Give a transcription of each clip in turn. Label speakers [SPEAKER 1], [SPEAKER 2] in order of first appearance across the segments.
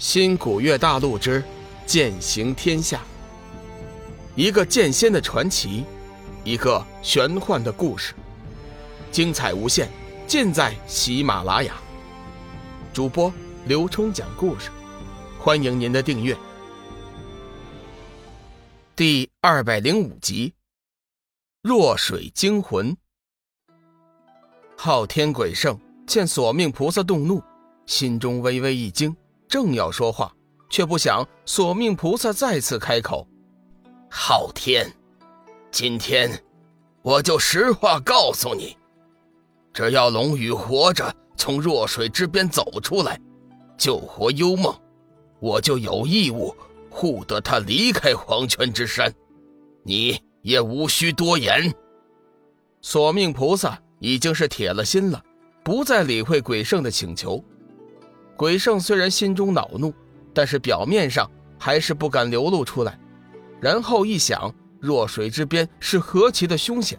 [SPEAKER 1] 新古月大陆之剑行天下，一个剑仙的传奇，一个玄幻的故事，精彩无限，尽在喜马拉雅。主播刘冲讲故事，欢迎您的订阅。第二百零五集，弱水惊魂。昊天鬼圣见索命菩萨动怒，心中微微一惊。正要说话，却不想索命菩萨再次开口：“
[SPEAKER 2] 昊天，今天我就实话告诉你，只要龙宇活着从弱水之边走出来，救活幽梦，我就有义务护得他离开黄泉之山。你也无需多言。”
[SPEAKER 1] 索命菩萨已经是铁了心了，不再理会鬼圣的请求。鬼圣虽然心中恼怒，但是表面上还是不敢流露出来。然后一想，弱水之边是何其的凶险，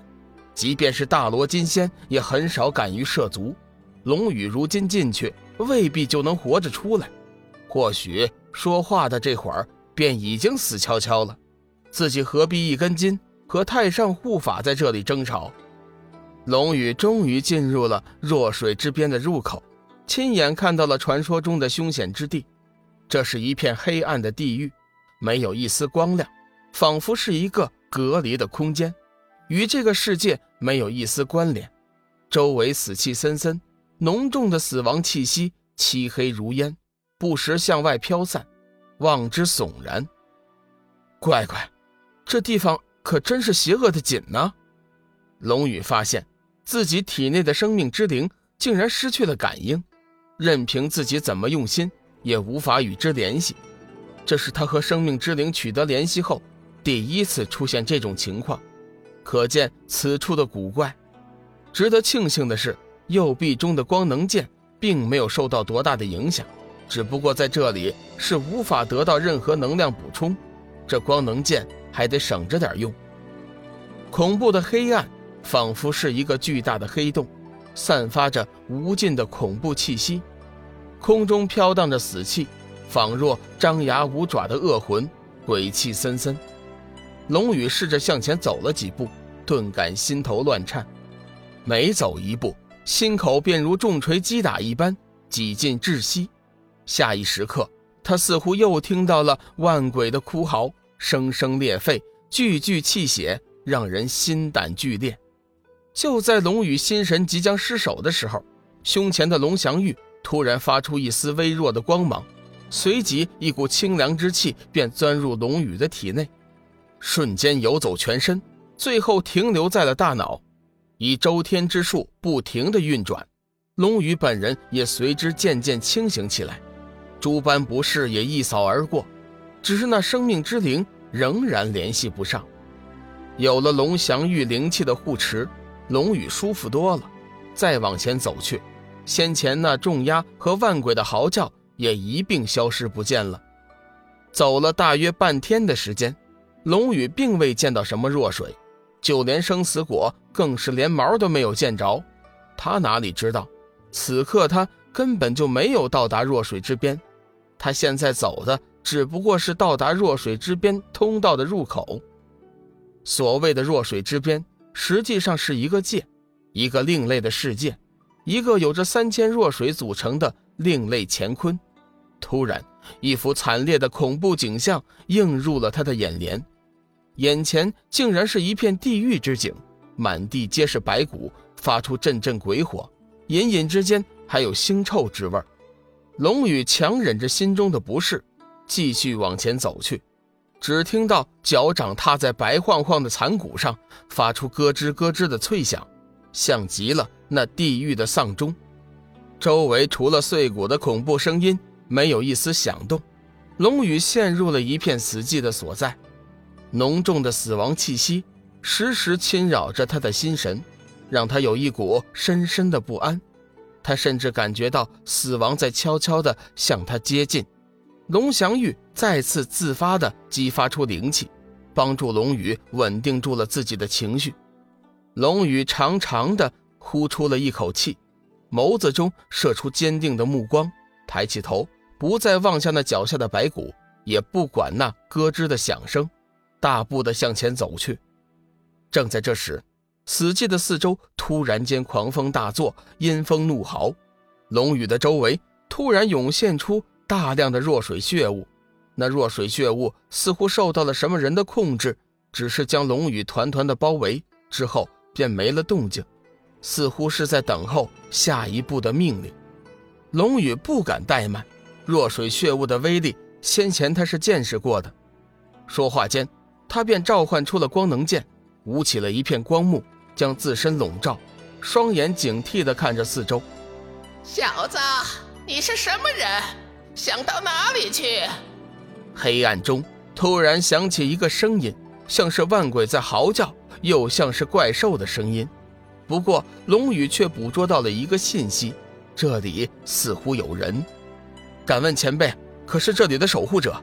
[SPEAKER 1] 即便是大罗金仙也很少敢于涉足。龙宇如今进去，未必就能活着出来。或许说话的这会儿便已经死翘翘了。自己何必一根筋和太上护法在这里争吵？龙宇终于进入了弱水之边的入口。亲眼看到了传说中的凶险之地，这是一片黑暗的地狱，没有一丝光亮，仿佛是一个隔离的空间，与这个世界没有一丝关联。周围死气森森，浓重的死亡气息，漆黑如烟，不时向外飘散，望之悚然。乖乖，这地方可真是邪恶的紧呢。龙宇发现自己体内的生命之灵竟然失去了感应。任凭自己怎么用心，也无法与之联系。这是他和生命之灵取得联系后第一次出现这种情况，可见此处的古怪。值得庆幸的是，右臂中的光能剑并没有受到多大的影响，只不过在这里是无法得到任何能量补充，这光能剑还得省着点用。恐怖的黑暗，仿佛是一个巨大的黑洞，散发着无尽的恐怖气息。空中飘荡着死气，仿若张牙舞爪的恶魂，鬼气森森。龙宇试着向前走了几步，顿感心头乱颤。每走一步，心口便如重锤击打一般，几近窒息。下一时刻，他似乎又听到了万鬼的哭嚎，声声裂肺，句句泣血，让人心胆俱裂。就在龙宇心神即将失守的时候，胸前的龙翔玉。突然发出一丝微弱的光芒，随即一股清凉之气便钻入龙宇的体内，瞬间游走全身，最后停留在了大脑，以周天之术不停的运转。龙宇本人也随之渐渐清醒起来，诸般不适也一扫而过，只是那生命之灵仍然联系不上。有了龙翔玉灵气的护持，龙宇舒服多了，再往前走去。先前那重压和万鬼的嚎叫也一并消失不见了。走了大约半天的时间，龙宇并未见到什么弱水，就连生死果更是连毛都没有见着。他哪里知道，此刻他根本就没有到达弱水之边，他现在走的只不过是到达弱水之边通道的入口。所谓的弱水之边，实际上是一个界，一个另类的世界。一个有着三千弱水组成的另类乾坤，突然，一幅惨烈的恐怖景象映入了他的眼帘，眼前竟然是一片地狱之景，满地皆是白骨，发出阵阵鬼火，隐隐之间还有腥臭之味。龙宇强忍着心中的不适，继续往前走去，只听到脚掌踏在白晃晃的残骨上，发出咯吱咯吱的脆响。像极了那地狱的丧钟，周围除了碎骨的恐怖声音，没有一丝响动。龙宇陷入了一片死寂的所在，浓重的死亡气息时时侵扰着他的心神，让他有一股深深的不安。他甚至感觉到死亡在悄悄地向他接近。龙翔玉再次自发地激发出灵气，帮助龙宇稳定住了自己的情绪。龙宇长长的呼出了一口气，眸子中射出坚定的目光，抬起头，不再望向那脚下的白骨，也不管那咯吱的响声，大步的向前走去。正在这时，死寂的四周突然间狂风大作，阴风怒嚎，龙宇的周围突然涌现出大量的弱水血雾。那弱水血雾似乎受到了什么人的控制，只是将龙宇团团的包围之后便没了动静，似乎是在等候下一步的命令。龙宇不敢怠慢，弱水血雾的威力先前他是见识过的。说话间，他便召唤出了光能剑，舞起了一片光幕，将自身笼罩，双眼警惕地看着四周。
[SPEAKER 3] 小子，你是什么人？想到哪里去？
[SPEAKER 1] 黑暗中突然响起一个声音，像是万鬼在嚎叫，又像是怪兽的声音。不过龙宇却捕捉到了一个信息：这里似乎有人。敢问前辈，可是这里的守护者？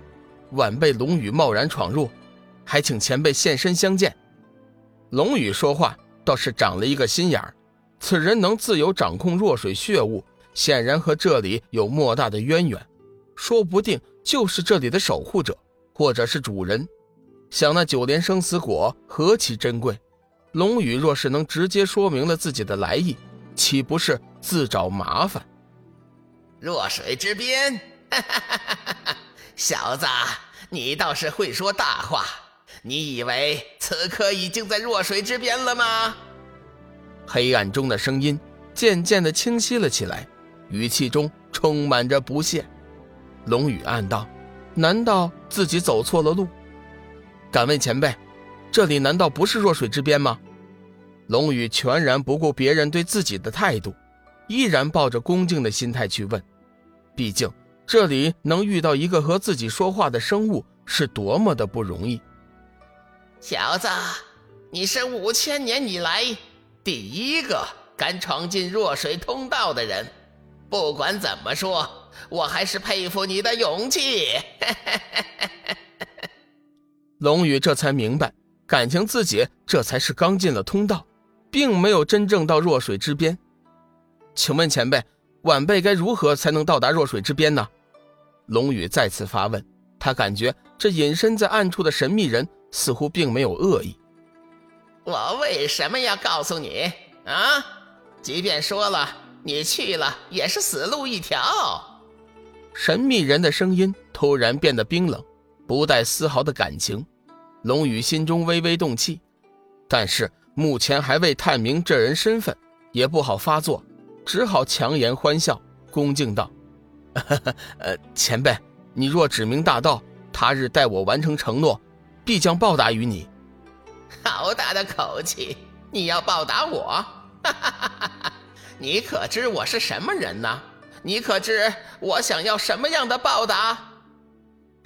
[SPEAKER 1] 晚辈龙宇贸然闯入，还请前辈现身相见。龙宇说话倒是长了一个心眼儿，此人能自由掌控弱水血雾，显然和这里有莫大的渊源，说不定。就是这里的守护者，或者是主人。想那九莲生死果何其珍贵，龙宇若是能直接说明了自己的来意，岂不是自找麻烦？
[SPEAKER 3] 弱水之滨，小子，你倒是会说大话。你以为此刻已经在弱水之边了吗？
[SPEAKER 1] 黑暗中的声音渐渐的清晰了起来，语气中充满着不屑。龙宇暗道：“难道自己走错了路？”敢问前辈，这里难道不是弱水之边吗？龙宇全然不顾别人对自己的态度，依然抱着恭敬的心态去问。毕竟这里能遇到一个和自己说话的生物，是多么的不容易。
[SPEAKER 3] 小子，你是五千年以来第一个敢闯进弱水通道的人。不管怎么说。我还是佩服你的勇气。
[SPEAKER 1] 嘿嘿嘿嘿龙宇这才明白，感情自己这才是刚进了通道，并没有真正到弱水之边。请问前辈，晚辈该如何才能到达弱水之边呢？龙宇再次发问。他感觉这隐身在暗处的神秘人似乎并没有恶意。
[SPEAKER 3] 我为什么要告诉你啊？即便说了，你去了也是死路一条。
[SPEAKER 1] 神秘人的声音突然变得冰冷，不带丝毫的感情。龙宇心中微微动气，但是目前还未探明这人身份，也不好发作，只好强颜欢笑，恭敬道：“呃，前辈，你若指明大道，他日待我完成承诺，必将报答于你。”
[SPEAKER 3] 好大的口气！你要报答我？哈哈哈哈你可知我是什么人呢？你可知我想要什么样的报答？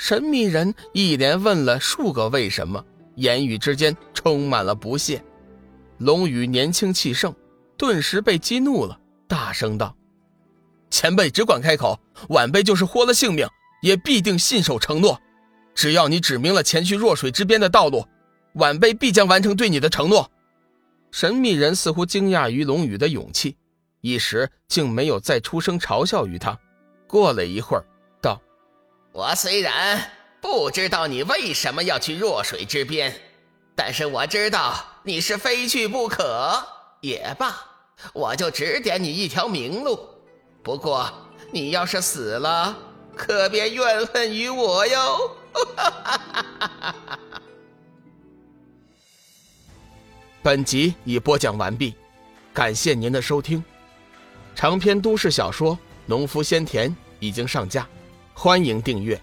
[SPEAKER 1] 神秘人一连问了数个为什么，言语之间充满了不屑。龙宇年轻气盛，顿时被激怒了，大声道：“前辈只管开口，晚辈就是豁了性命，也必定信守承诺。只要你指明了前去弱水之边的道路，晚辈必将完成对你的承诺。”神秘人似乎惊讶于龙宇的勇气。一时竟没有再出声嘲笑于他。过了一会儿，：“
[SPEAKER 3] 我虽然不知道你为什么要去弱水之边，但是我知道你是非去不可。也罢，我就指点你一条明路。不过你要是死了，可别怨恨于我哟。”
[SPEAKER 1] 本集已播讲完毕，感谢您的收听。长篇都市小说《农夫先田》已经上架，欢迎订阅。